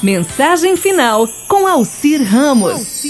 Mensagem final com Alcir Ramos.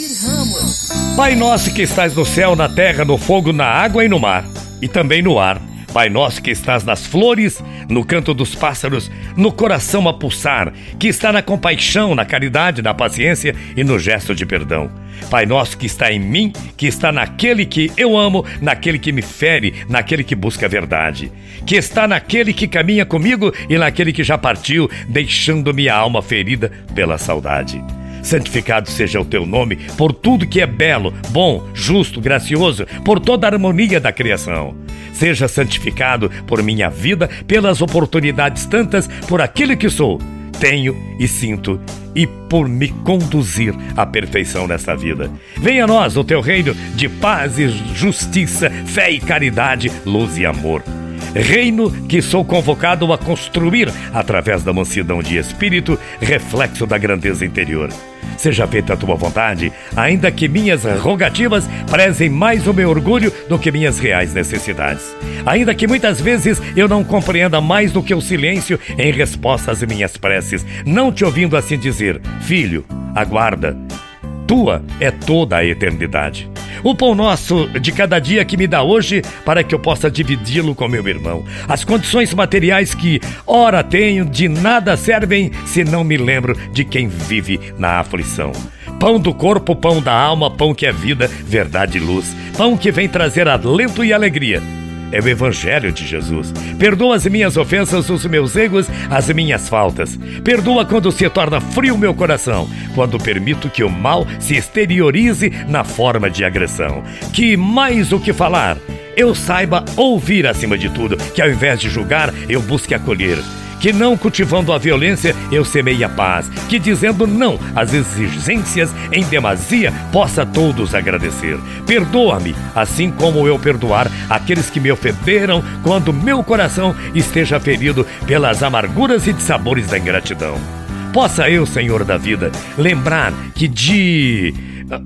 Pai nosso que estás no céu, na terra, no fogo, na água e no mar, e também no ar. Pai nosso que estás nas flores, no canto dos pássaros, no coração a pulsar, que está na compaixão, na caridade, na paciência e no gesto de perdão. Pai nosso que está em mim, que está naquele que eu amo, naquele que me fere, naquele que busca a verdade, que está naquele que caminha comigo e naquele que já partiu, deixando minha alma ferida pela saudade. Santificado seja o teu nome por tudo que é belo, bom, justo, gracioso, por toda a harmonia da criação. Seja santificado por minha vida, pelas oportunidades tantas, por aquilo que sou, tenho e sinto, e por me conduzir à perfeição nessa vida. Venha a nós o teu reino de paz e justiça, fé e caridade, luz e amor reino que sou convocado a construir através da mansidão de espírito, reflexo da grandeza interior. Seja feita a tua vontade, ainda que minhas rogativas prezem mais o meu orgulho do que minhas reais necessidades. Ainda que muitas vezes eu não compreenda mais do que o silêncio em resposta às minhas preces, não te ouvindo assim dizer: Filho, aguarda. Tua é toda a eternidade o pão nosso de cada dia que me dá hoje, para que eu possa dividi-lo com meu irmão. As condições materiais que, ora tenho, de nada servem se não me lembro de quem vive na aflição. Pão do corpo, pão da alma, pão que é vida, verdade e luz. Pão que vem trazer alento e alegria é o Evangelho de Jesus. Perdoa as minhas ofensas, os meus erros, as minhas faltas. Perdoa quando se torna frio meu coração, quando permito que o mal se exteriorize na forma de agressão. Que mais o que falar, eu saiba ouvir acima de tudo, que ao invés de julgar, eu busque acolher que não cultivando a violência eu semei a paz, que dizendo não às exigências em demasia possa todos agradecer. Perdoa-me, assim como eu perdoar aqueles que me ofenderam quando meu coração esteja ferido pelas amarguras e dissabores da ingratidão. Possa eu, Senhor da vida, lembrar que de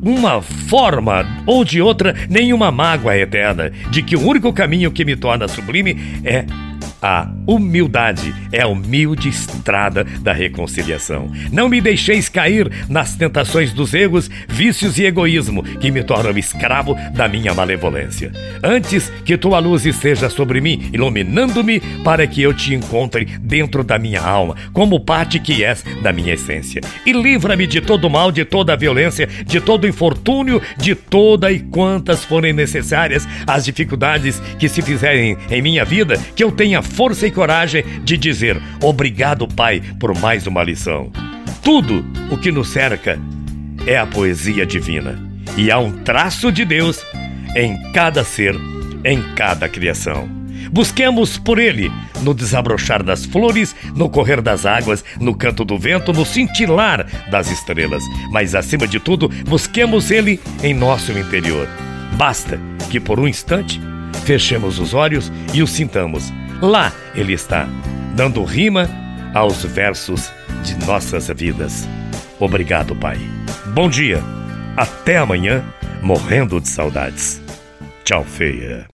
uma forma ou de outra, nenhuma mágoa é eterna, de que o único caminho que me torna sublime é a humildade é a humilde estrada da reconciliação. Não me deixeis cair nas tentações dos erros, vícios e egoísmo que me tornam escravo da minha malevolência. Antes que tua luz esteja sobre mim, iluminando-me para que eu te encontre dentro da minha alma, como parte que és da minha essência. E livra-me de todo mal, de toda violência, de todo infortúnio, de toda e quantas forem necessárias as dificuldades que se fizerem em minha vida, que eu tenha força e coragem de dizer obrigado, Pai, por mais uma lição. Tudo o que nos cerca é a poesia divina e há um traço de Deus em cada ser, em cada criação. Busquemos por Ele no desabrochar das flores, no correr das águas, no canto do vento, no cintilar das estrelas. Mas acima de tudo, busquemos Ele em nosso interior. Basta que por um instante fechemos os olhos e o sintamos Lá ele está, dando rima aos versos de nossas vidas. Obrigado, Pai. Bom dia. Até amanhã, morrendo de saudades. Tchau, feia.